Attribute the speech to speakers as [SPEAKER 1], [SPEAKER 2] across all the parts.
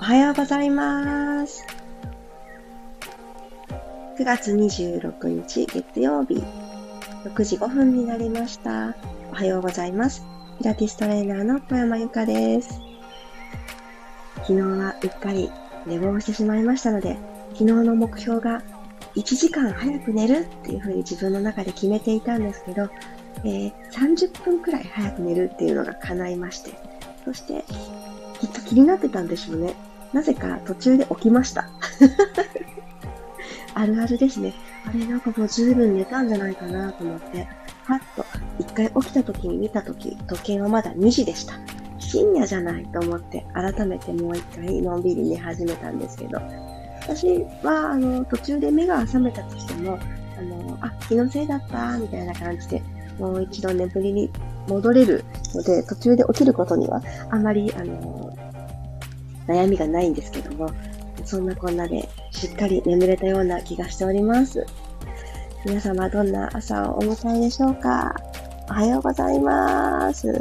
[SPEAKER 1] おはようございます。9月26日月曜日、6時5分になりました。おはようございます。ピラティストレーナーの小山由かです。昨日はうっかり寝坊してしまいましたので、昨日の目標が1時間早く寝るっていう風に自分の中で決めていたんですけど、えー、30分くらい早く寝るっていうのが叶いまして、そして、きっと気になってたんでしょうね。なぜか途中で起きました。あるあるですね。あれなんかもう十分寝たんじゃないかなと思って、パッと一回起きた時に見た時、時計はまだ2時でした。深夜じゃないと思って改めてもう一回のんびり寝始めたんですけど、私はあの途中で目が覚めたとしても、あの、あ、気のせいだったみたいな感じで、もう一度眠りに戻れるので、途中で起きることにはあまり、あの、悩みがないんですけども、そんなこんなでしっかり眠れたような気がしております。皆様どんな朝をお迎えでしょうか？おはようございます。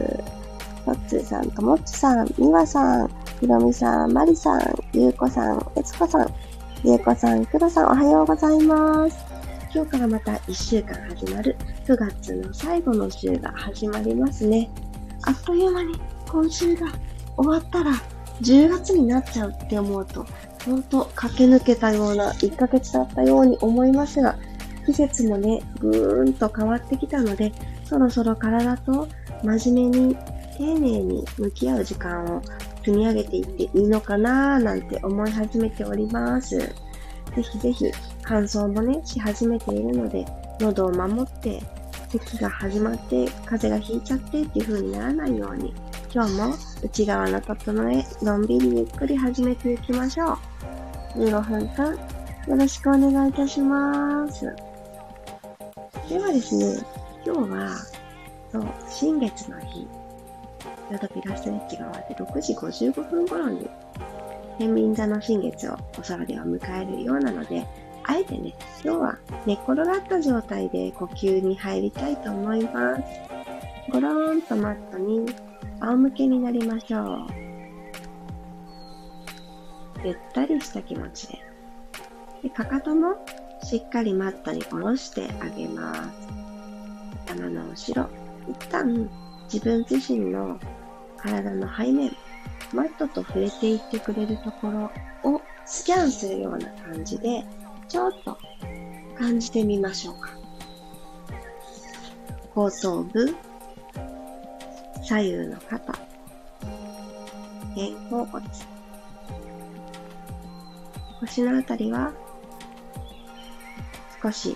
[SPEAKER 1] とっつーさん、ともっちさん、みわさん、ひろみさん、まりさん、ゆうこさん、えつこさん、ゆうこさん、くろさん、おはようございます。今日からまた1週間始まる9月の最後の週が始まりますね。あっという間に今週が終わったら10月になっちゃうって思うと、ほんと駆け抜けたような1ヶ月だったように思いますが、季節もね、ぐーんと変わってきたので、そろそろ体と真面目に丁寧に向き合う時間を積み上げていっていいのかなーなんて思い始めております。ぜひぜひ乾燥もね、し始めているので、喉を守って、咳が始まって風邪がひいちゃってっていう風にならないように今日も内側の整え、のんびりゆっくり始めていきましょう。15分間、よろしくお願いいたします。ではですね、今日は、そう、新月の日、ちょうどピラストレッチが終わって6時55分頃に、天秤座の新月をお空では迎えるようなので、あえてね、今日は寝っ転がった状態で呼吸に入りたいと思います。ゴローンとマットに仰向けになりましょう。ゆったりした気持ちで。でかかともしっかりマットに下ろしてあげます。頭の後ろ、一旦自分自身の体の背面、マットと触れていってくれるところをスキャンするような感じで、ちょっと感じてみましょうか。後頭部、左右の肩、肩甲骨、腰のあたりは少し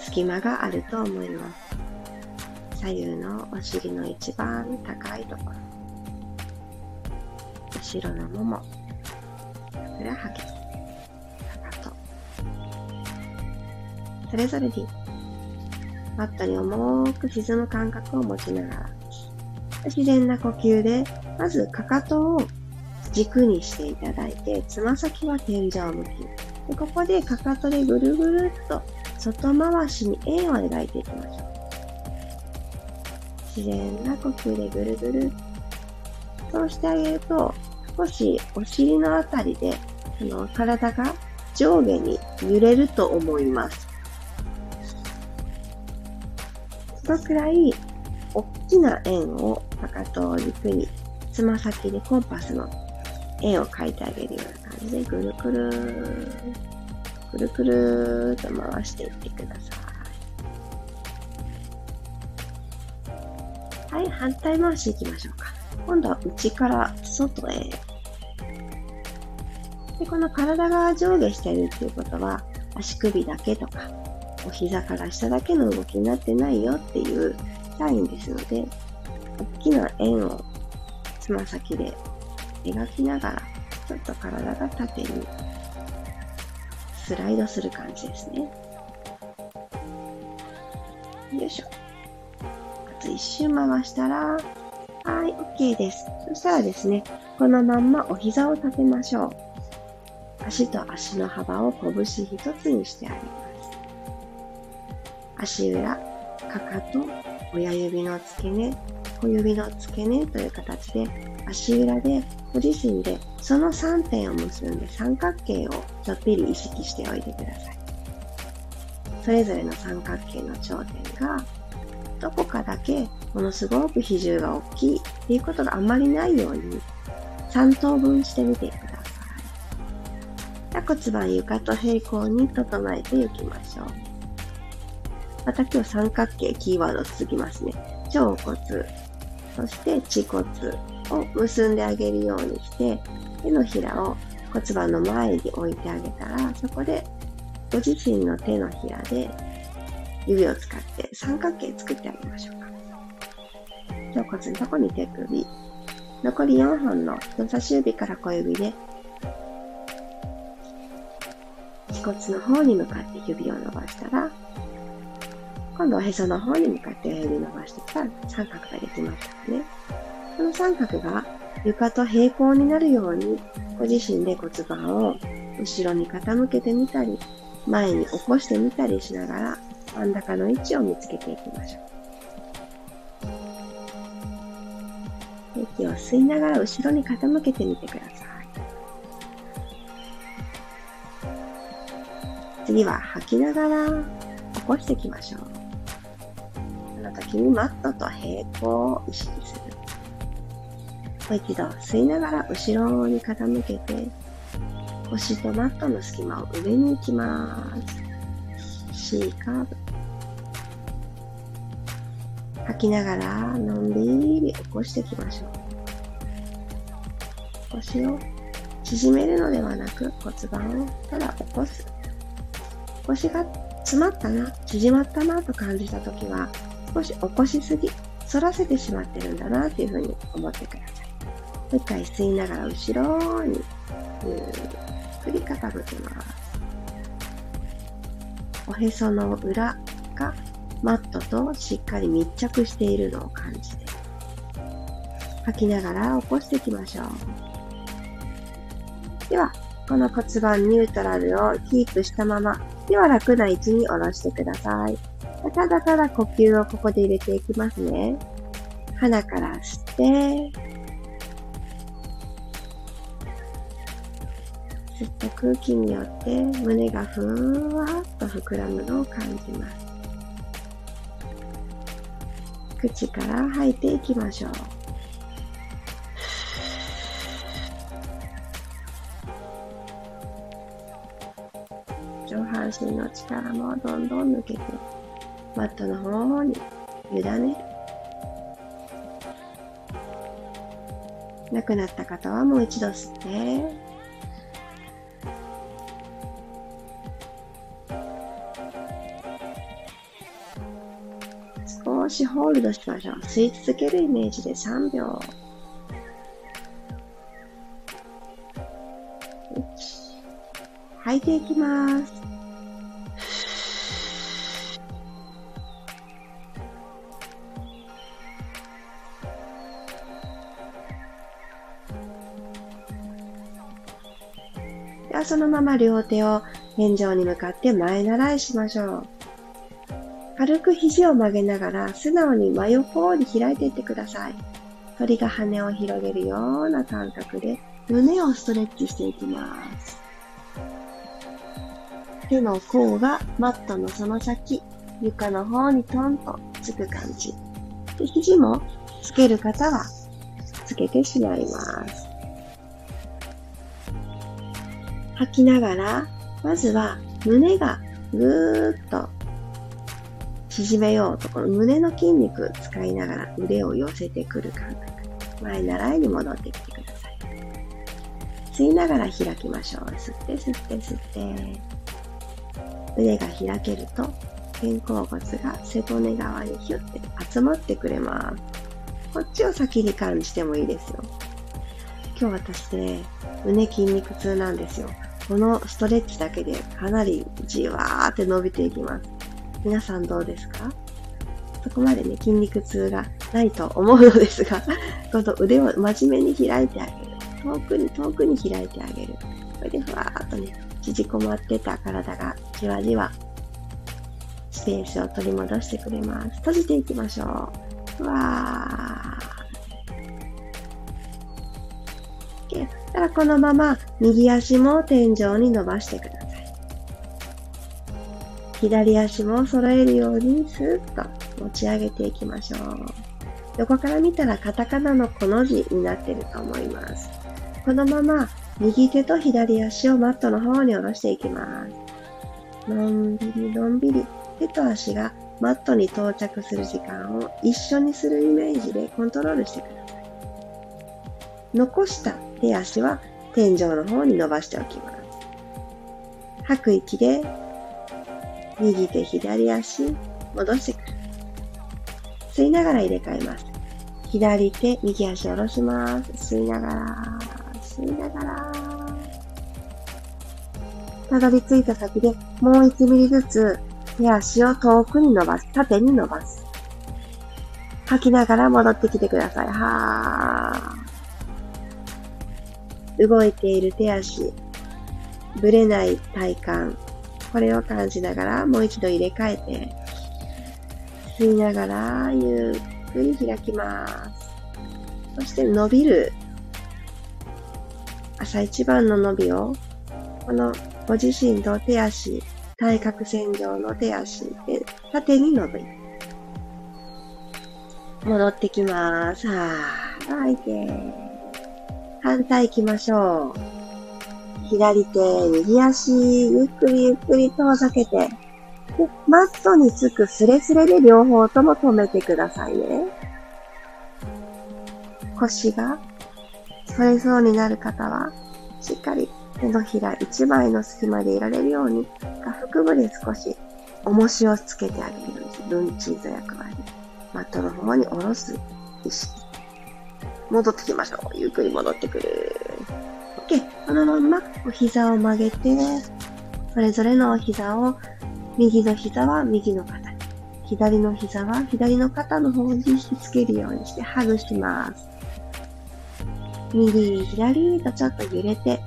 [SPEAKER 1] 隙間があると思います。左右のお尻の一番高いところ、後ろのもも、ふくらはぎ、かかと、それぞれにマットに重く沈む感覚を持ちながら。自然な呼吸で、まずかかとを軸にしていただいて、つま先は天井向き。でここでかかとでぐるぐるっと外回しに円を描いていきましょう。自然な呼吸でぐるぐる。そうしてあげると、少しお尻のあたりで、あの、体が上下に揺れると思います。そのくらいきな円をかかとを軸に、つま先でコンパスの円を描いてあげるような感じで、ぐるくるくるくると回していってください。はい、反対回しいきましょうか。今度は内から外へ。でこの体が上下しているっていうことは、足首だけとか、お膝から下だけの動きになってないよっていうサインですので、大きな円をつま先で描きながら、ちょっと体が縦にスライドする感じですね。よいしょ。あと一周回したら、はい、OK です。そしたらですね、このまんまお膝を立てましょう。足と足の幅を拳一つにしてあげます。足裏、かかと、親指の付け根、小指の付け根という形で足裏でご自身でその3点を結んで三角形をちょっぴり意識しておいてください。それぞれの三角形の頂点がどこかだけものすごく比重が大きいっていうことがあんまりないように3等分してみてください。骨盤床と平行に整えていきましょう。また今日三角形キーワード続きますね。腸骨、そして恥骨を結んであげるようにして、手のひらを骨盤の前に置いてあげたら、そこでご自身の手のひらで指を使って三角形作ってあげましょうか。腸骨のとこに手首。残り4本の人差し指から小指で、恥骨の方に向かって指を伸ばしたら、今度はへその方に向かって指伸ばしてきたら三角ができましたね。この三角が床と平行になるように、ご自身で骨盤を後ろに傾けてみたり、前に起こしてみたりしながら、真ん中の位置を見つけていきましょう。息を吸いながら後ろに傾けてみてください。次は吐きながら起こしていきましょう。時にマットと平行を意識する。もう一度吸いながら後ろに傾けて、腰とマットの隙間を上に行きます。C カーブ。吐きながらのんびり起こしていきましょう。腰を縮めるのではなく骨盤をただ起こす。腰が詰まったな、縮まったなと感じたときは、少し起こしすぎ、反らせてしまってるんだなっていうふうに思ってください。もう一回吸いながら後ろにゆっくり傾けます。おへその裏がマットとしっかり密着しているのを感じて吐きながら起こしていきましょう。では、この骨盤ニュートラルをキープしたまま、では楽な位置に下ろしてください。ただただ呼吸をここで入れていきますね。鼻から吸って、吸った空気によって胸がふんわっと膨らむのを感じます。口から吐いていきましょう。上半身の力もどんどん抜けてマットの方に委ねる。なくなった方はもう一度吸って、少しホールドしましょう。吸い続けるイメージで3秒。吐いていきます。はそのまま両手を天井に向かって前習いしましょう。軽く肘を曲げながら素直に真横に開いていってください。鳥が羽を広げるような感覚で胸をストレッチしていきます。手の甲がマットのその先、床の方にトンとつく感じ。で肘もつける方はつけてしまいます。吐きながら、まずは胸がぐーっと縮めようと、この胸の筋肉使いながら腕を寄せてくる感覚。前習いに戻ってきてください。吸いながら開きましょう。吸って吸って吸って。腕が開けると、肩甲骨が背骨側にヒュッて集まってくれます。こっちを先に感じてもいいですよ。今日私ね、胸筋肉痛なんですよ。このストレッチだけでかなりじわーって伸びていきます。皆さんどうですか？そこまでね、筋肉痛がないと思うのですが、今度腕を真面目に開いてあげる。遠くに遠くに開いてあげる。これでふわーっとね、縮こまってた体がじわじわスペースを取り戻してくれます。閉じていきましょう。ふわー。たらこのまま右足も天井に伸ばしてください。左足も揃えるようにスーッと持ち上げていきましょう。横から見たらカタカナのこの字になってると思います。このまま右手と左足をマットの方に下ろしていきます。のんびりのんびり手と足がマットに到着する時間を一緒にするイメージでコントロールしてください。残した手足は天井の方に伸ばしておきます。吐く息で右手左足戻してくる。吸いながら入れ替えます。左手、右足下ろします。吸いながら、吸いながら。たどり着いた先でもう1ミリずつ手足を遠くに伸ばす。縦に伸ばす。吐きながら戻ってきてください。はー。動いている手足、ぶれない体幹。これを感じながらもう一度入れ替えて、吸いながらゆっくり開きます。そして伸びる朝一番の伸びを、このご自身の手足、対角線上の手足で縦に伸び戻ってきます。はぁ、吐いて。反対行きましょう。左手、右足、ゆっくりゆっくり遠ざけて。で、マットにつくスレスレで両方とも止めてくださいね。腰が反れそうになる方は、しっかり手のひら一枚の隙間でいられるように、下腹部で少し重しをつけてあげるように、ルンチーズ役割。マットの方に下ろす意識。戻ってきましょう。ゆっくり戻ってくる。OK。このままお膝を曲げて、それぞれのお膝を、右の膝は右の肩に、左の膝は左の肩の方に引きつけるようにしてハグします。右、左とちょっと揺れて、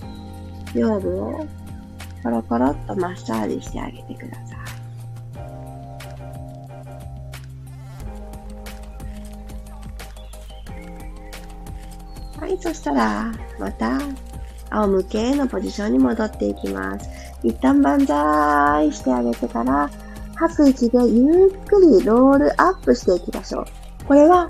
[SPEAKER 1] 腰部をコロコロっとマッサージしてあげてください。はい、そしたら、また、仰向けのポジションに戻っていきます。一旦万歳してあげてから、吐く息でゆっくりロールアップしていきましょう。これは、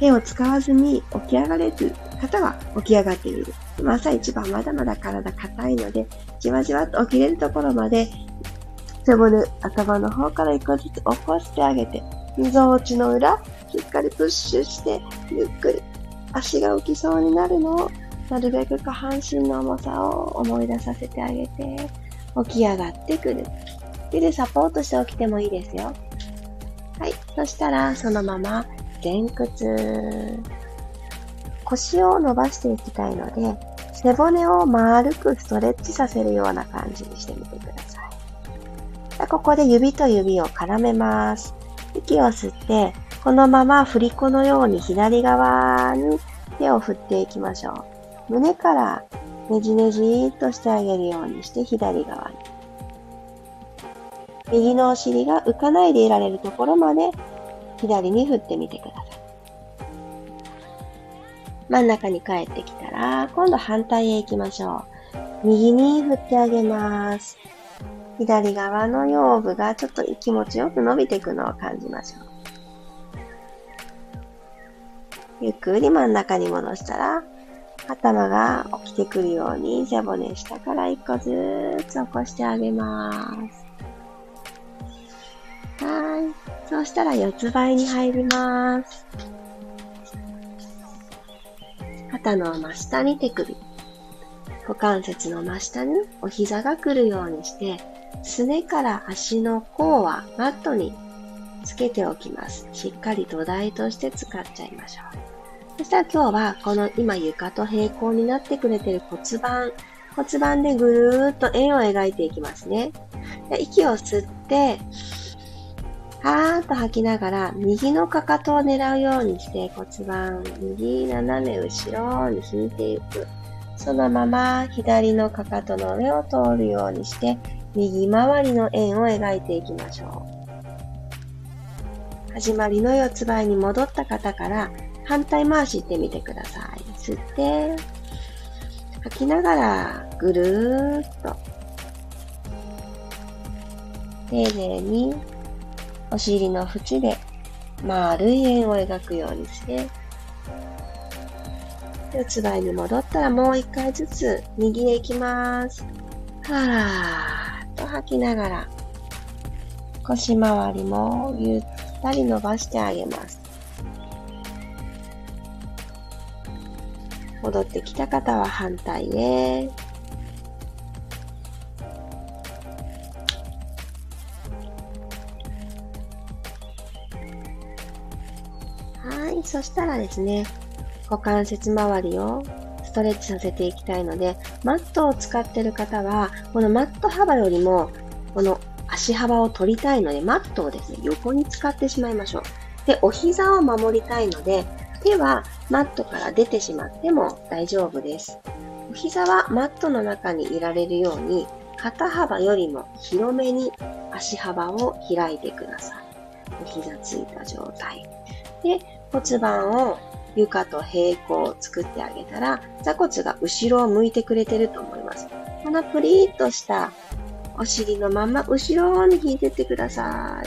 [SPEAKER 1] 手を使わずに起き上がれる方は起き上がってみる。朝一番まだまだ体硬いので、じわじわと起きれるところまで、背骨、頭の方から一個ずつ起こしてあげて、溝落ちの裏、しっかりプッシュして、ゆっくり足が浮きそうになるの？を、なるべく下半身の重さを思い出させてあげて、起き上がってくる。手でサポートして起きてもいいですよ。はい。そしたら、そのまま前屈。腰を伸ばしていきたいので、背骨を丸くストレッチさせるような感じにしてみてください。ここで指と指を絡めます。息を吸って、このまま振り子のように左側に手を振っていきましょう。胸からねじねじっとしてあげるようにして左側に。右のお尻が浮かないでいられるところまで左に振ってみてください。真ん中に帰ってきたら、今度反対へ行きましょう。右に振ってあげます。左側の腰部がちょっと気持ちよく伸びていくのを感じましょう。ゆっくり真ん中に戻したら、頭が起きてくるように背骨下から一個ずつ起こしてあげます。はい。そうしたら四つ倍に入ります。肩の真下に手首。股関節の真下にお膝が来るようにして、すねから足の甲はマットにつけておきます。しっかり土台として使っちゃいましょう。そしたら今日はこの今床と平行になってくれてる骨盤、骨盤でぐるーっと円を描いていきますね。で息を吸って、はーっと吐きながら、右のかかとを狙うようにして骨盤、右斜め後ろに引いていく。そのまま左のかかとの上を通るようにして、右回りの円を描いていきましょう。始まりの四つ倍に戻った方から反対回し行ってみてください。吸って、吐きながらぐるーっと。丁寧に。お尻の縁で。丸い円を描くようにして。四つ倍に戻ったらもう一回ずつ。右へ行きます。はーっと吐きながら。腰回りもゆったり伸ばしてあげます。戻ってきた方は反対へ。はい。そしたらですね、股関節周りをストレッチさせていきたいので、マットを使っている方は、このマット幅よりも、この足幅を取りたいので、マットをですね、横に使ってしまいましょう。で、お膝を守りたいので、手はマットから出てしまっても大丈夫です。お膝はマットの中にいられるように、肩幅よりも広めに足幅を開いてください。お膝ついた状態。で、骨盤を床と平行を作ってあげたら、座骨が後ろを向いてくれてると思います。このプリーっとしたお尻のまま後ろに引いてってくださ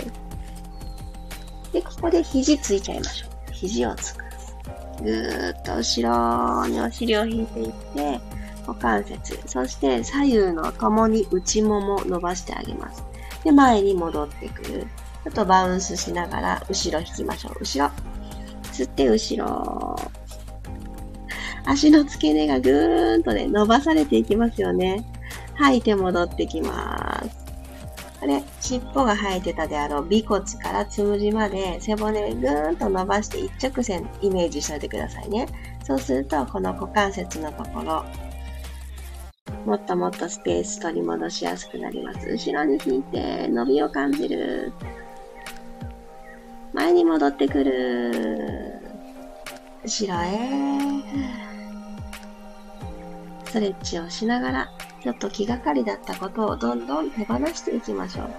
[SPEAKER 1] い。で、ここで肘ついちゃいましょう。肘をつく。ぐーっと後ろにお尻を引いていって、股関節、そして左右の共に内もも伸ばしてあげます。で、前に戻ってくる。ちょっとバウンスしながら後ろ引きましょう。後ろ。吸って後ろ。足の付け根がぐーんとね、伸ばされていきますよね。吐いて戻ってきます。これ、尻尾が生えてたであろう尾骨からつむじまで背骨ぐーんと伸ばして一直線イメージしておいてくださいね。そうすると、この股関節のところ、もっともっとスペース取り戻しやすくなります。後ろに引いて、伸びを感じる。前に戻ってくる。後ろへ。ストレッチをしながらちょっと気がかりだったことをどんどん手放していきましょう。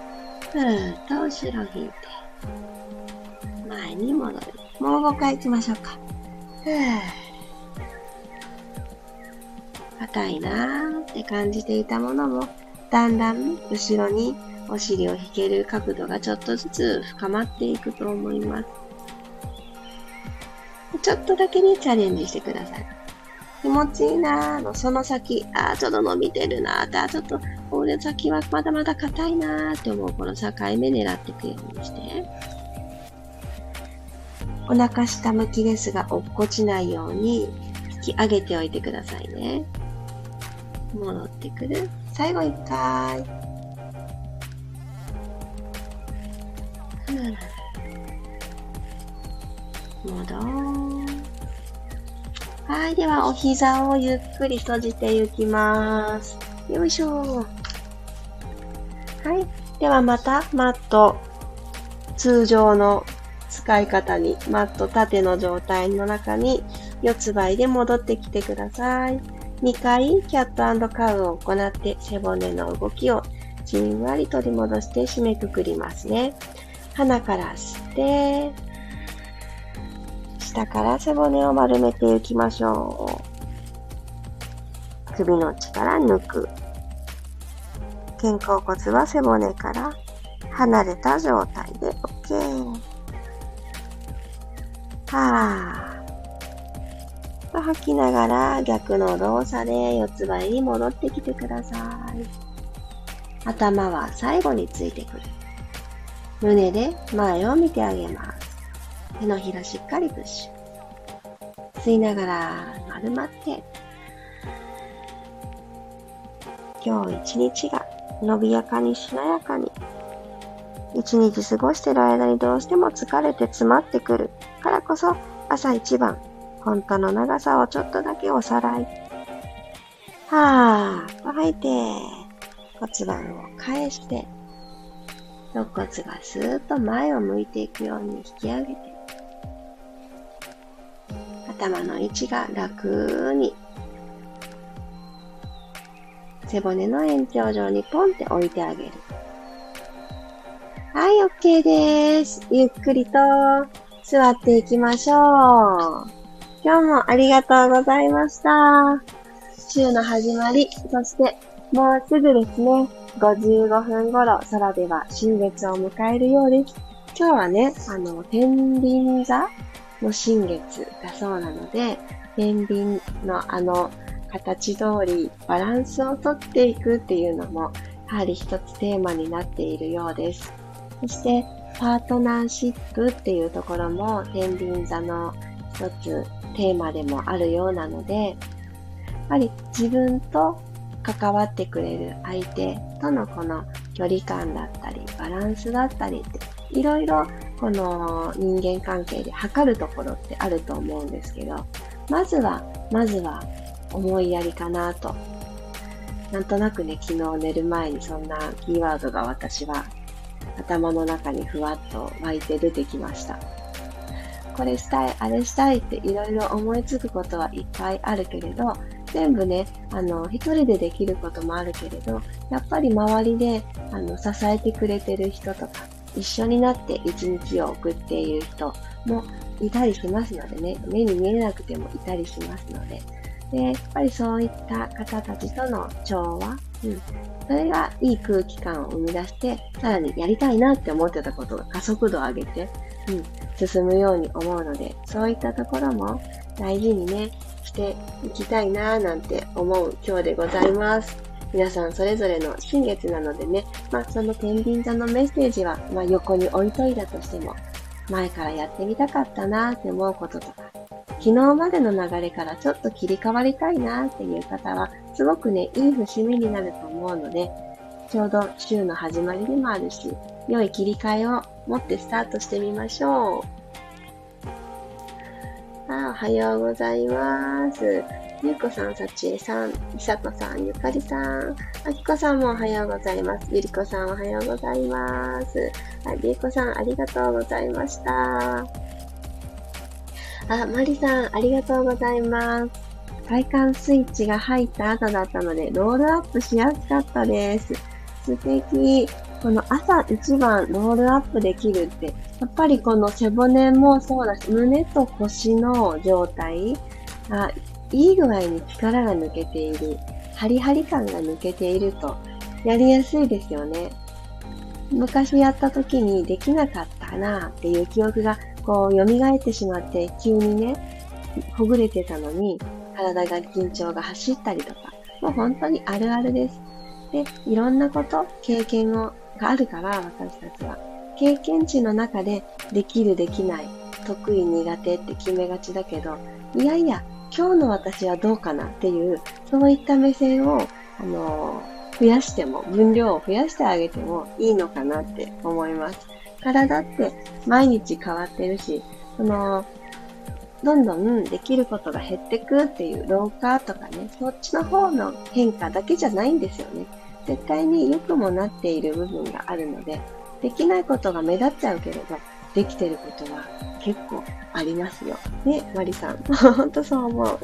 [SPEAKER 1] ふーっと後ろ引いて、前に戻る。もう5回行きましょうか。ふー。硬いなーって感じていたものも、だんだん後ろにお尻を引ける角度がちょっとずつ深まっていくと思います。ちょっとだけにチャレンジしてください。気持ちいいなーの、その先、あーちょっと伸びてるなーって、あちょっと、これ先はまだまだ硬いなーって思う、この境目狙っていくようにして。お腹下向きですが、落っこちないように引き上げておいてくださいね。戻ってくる。最後一回。戻はい。では、お膝をゆっくり閉じていきます。よいしょ。はい。では、また、マット、通常の使い方に、マット縦の状態の中に、四つ倍で戻ってきてください。2回、キャットカウを行って、背骨の動きをじんわり取り戻して締めくくりますね。鼻から吸って、下から背骨を丸めていきましょう。首の力抜く。肩甲骨は背骨から離れた状態で OK。はぁ。と吐きながら逆の動作で四つ倍に戻ってきてください。頭は最後についてくる。胸で前を見てあげます。手のひらしっかりプッシュ。吸いながら丸まって、今日一日が伸びやかにしなやかに、一日過ごしてる間にどうしても疲れて詰まってくるからこそ朝一番、本当の長さをちょっとだけおさらい。はーっと吐いて、骨盤を返して、肋骨がスーッと前を向いていくように引き上げて、頭の位置が楽に背骨の延長上にポンって置いてあげる。はい、OK です。ゆっくりと座っていきましょう。今日もありがとうございました。週の始まり、そしてもうすぐですね、55分頃空では新月を迎えるようです。今日はね、あの、天秤座の新月だそうなので、天秤のあの形通りバランスをとっていくっていうのも、やはり一つテーマになっているようです。そして、パートナーシップっていうところも、天秤座の一つテーマでもあるようなので、やっぱり自分と関わってくれる相手とのこの距離感だったり、バランスだったりって、いろいろこの人間関係で測るところってあると思うんですけど、まずは、まずは思いやりかなと。なんとなくね、昨日寝る前にそんなキーワードが私は頭の中にふわっと湧いて出てきました。これしたい、あれしたいっていろいろ思いつくことはいっぱいあるけれど、全部ね、あの、一人でできることもあるけれど、やっぱり周りで、あの、支えてくれてる人とか、一緒になって一日を送っている人もいたりしますのでね、目に見えなくてもいたりしますので、で、やっぱりそういった方たちとの調和、うん、それがいい空気感を生み出して、さらにやりたいなって思ってたことが加速度を上げて、うん、進むように思うので、そういったところも大事にね、していきたいなぁなんて思う今日でございます。皆さんそれぞれの新月なのでね、まあその天秤座のメッセージは、まあ横に置いといたとしても、前からやってみたかったなって思うこととか、昨日までの流れからちょっと切り替わりたいなっていう方は、すごくね、いい節目になると思うので、ちょうど週の始まりでもあるし、良い切り替えを持ってスタートしてみましょう。あおはようございます。ゆうこさん、さちえさん、みさとさん、ゆかりさん、あきこさんもおはようございます。ゆりこさん、おはようございます。あ、りえこさん、ありがとうございました。あ、まりさん、ありがとうございます。体感スイッチが入った後だったので、ロールアップしやすかったです。素敵。この朝一番ロールアップできるって、やっぱりこの背骨もそうだし、胸と腰の状態がいい具合に力が抜けている、ハリハリ感が抜けていると、やりやすいですよね。昔やった時にできなかったなっていう記憶がこう、蘇ってしまって、急にね、ほぐれてたのに、体が緊張が走ったりとか、もう本当にあるあるです。で、いろんなこと、経験をがあるから、私たちは。経験値の中で、できる、できない、得意、苦手って決めがちだけど、いやいや、今日の私はどうかなっていう、そういった目線を、あの、増やしても、分量を増やしてあげてもいいのかなって思います。体って毎日変わってるし、その、どんどんできることが減ってくっていう老化とかね、そっちの方の変化だけじゃないんですよね。絶対に良くもなっている部分があるので、できないことが目立っちゃうけれど、できてることは結構ありますよ。ね、マリさん。ほんとそう思う。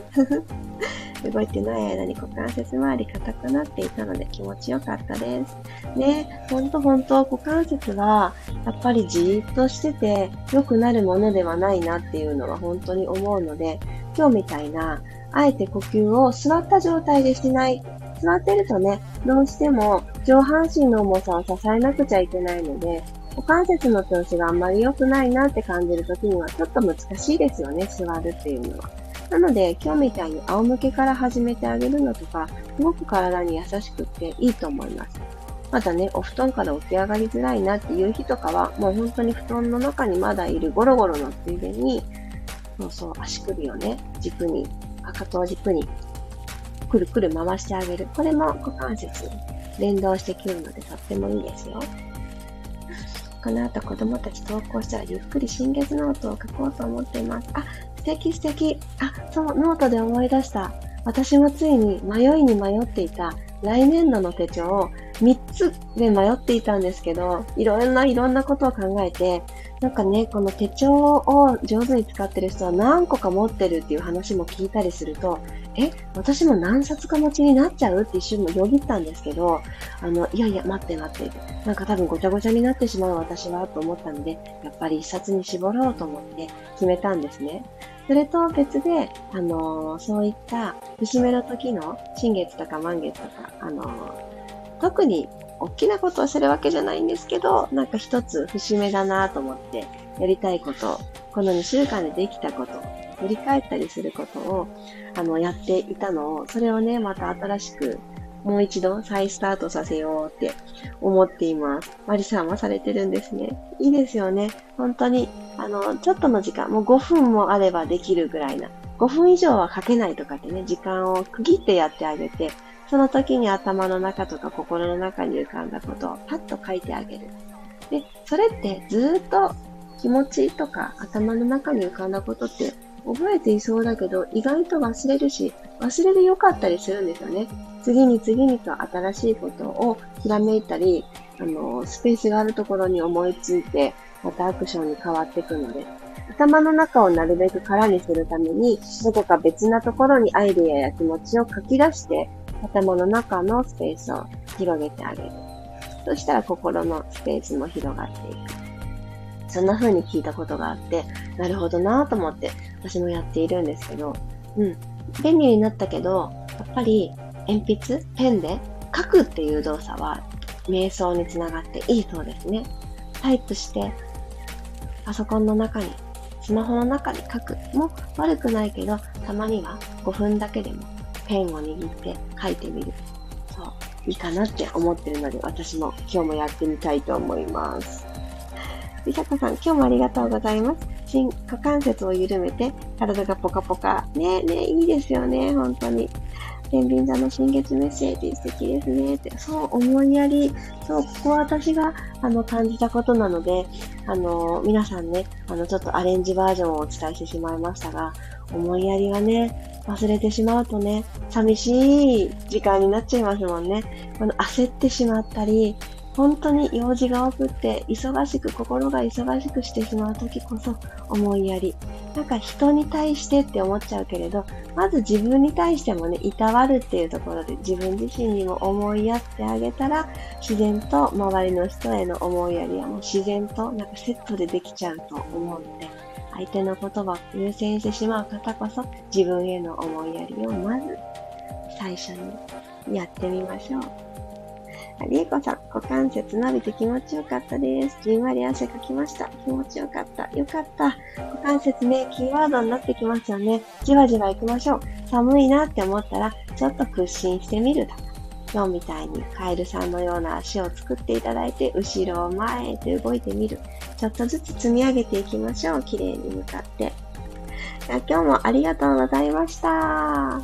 [SPEAKER 1] 動いてない間に股関節周り硬くなっていたので気持ちよかったです。ね、ほんとほんと股関節はやっぱりじーっとしてて良くなるものではないなっていうのは本当に思うので、今日みたいな、あえて呼吸を座った状態でしない。座ってるとね、どうしても上半身の重さを支えなくちゃいけないので、股関節の調子があんまり良くないなって感じるときにはちょっと難しいですよね、座るっていうのは。なので、今日みたいに仰向けから始めてあげるのとか、すごく体に優しくっていいと思います。まだね、お布団から起き上がりづらいなっていう日とかは、もう本当に布団の中にまだいるゴロゴロのついでに、そうそう、足首をね、軸に、かかとを軸に、くるくる回してあげる。これも股関節連動してくるのでとってもいいですよ。この後子供たち登校したらゆっくり新月ノートを書こうと思っています。あ、素敵素敵。あ、そう、ノートで思い出した。私もついに迷いに迷っていた来年度の手帳を3つで迷っていたんですけど、いろんないろんなことを考えて、なんかね、この手帳を上手に使ってる人は何個か持ってるっていう話も聞いたりすると、え、私も何冊か持ちになっちゃうって一瞬もよぎったんですけど、あの、いやいや、待って待って。なんか多分ごちゃごちゃになってしまう私はと思ったので、やっぱり一冊に絞ろうと思って決めたんですね。それと別で、あのー、そういった節目の時の新月とか満月とか、あのー、特に大きなことをするわけじゃないんですけど、なんか一つ節目だなと思ってやりたいこと、この2週間でできたこと、振り返ったりすることを、あの、やっていたのを、それをね、また新しく、もう一度再スタートさせようって思っています。マリさんはされてるんですね。いいですよね。本当に、あの、ちょっとの時間、もう5分もあればできるぐらいな。5分以上はかけないとかってね、時間を区切ってやってあげて、その時に頭の中とか心の中に浮かんだことをパッと書いてあげる。で、それってずっと気持ちとか頭の中に浮かんだことって覚えていそうだけど意外と忘れるし、忘れでよかったりするんですよね。次に次にと新しいことをひらめいたり、あの、スペースがあるところに思いついて、またアクションに変わっていくので、頭の中をなるべく空にするために、どこか別なところにアイデアや気持ちを書き出して、頭の中のスペースを広げてあげる。そしたら心のスペースも広がっていく。そんな風に聞いたことがあって、なるほどなぁと思って私もやっているんですけど、うん。便利になったけど、やっぱり鉛筆、ペンで書くっていう動作は瞑想につながっていいそうですね。タイプして、パソコンの中に、スマホの中に書くも悪くないけど、たまには5分だけでもペンを握って書いてみる。そう、いいかなって思ってるので、私も今日もやってみたいと思います。りさこさん、今日もありがとうございます。新股関節を緩めて、体がポカポカ。ねえねえ、いいですよね、本当に。天秤座の新月メッセージ素敵ですねって。そう、思いやり。そう、ここは私が、あの、感じたことなので、あの、皆さんね、あの、ちょっとアレンジバージョンをお伝えしてしまいましたが、思いやりはね、忘れてしまうとね、寂しい時間になっちゃいますもんね。この焦ってしまったり、本当に用事が多くって忙しく心が忙しくしてしまう時こそ思いやり。なんか人に対してって思っちゃうけれど、まず自分に対してもね、いたわるっていうところで自分自身にも思いやってあげたら、自然と周りの人への思いやりはもう自然となんかセットでできちゃうと思うので、相手の言葉を優先してしまう方こそ自分への思いやりをまず最初にやってみましょう。りえこさん、股関節伸びて気持ちよかったです。じんわり汗かきました。気持ちよかった。よかった。股関節ね、キーワードになってきますよね。じわじわ行きましょう。寒いなって思ったら、ちょっと屈伸してみるとか。今日みたいにカエルさんのような足を作っていただいて、後ろを前へと動いてみる。ちょっとずつ積み上げていきましょう。綺麗に向かって。今日もありがとうございました。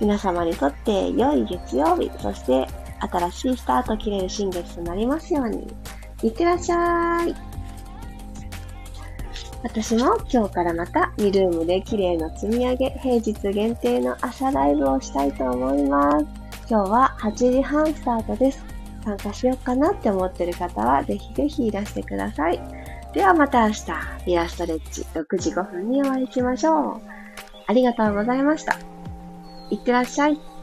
[SPEAKER 1] 皆様にとって良い月曜日、そして新しいスタート切れる新月となりますように。いってらっしゃい。私も今日からまた2ルームで綺麗の積み上げ、平日限定の朝ライブをしたいと思います。今日は8時半スタートです。参加しようかなって思ってる方はぜひぜひいらしてください。ではまた明日、ビラストレッチ6時5分にお会いしましょう。ありがとうございました。いってらっしゃい。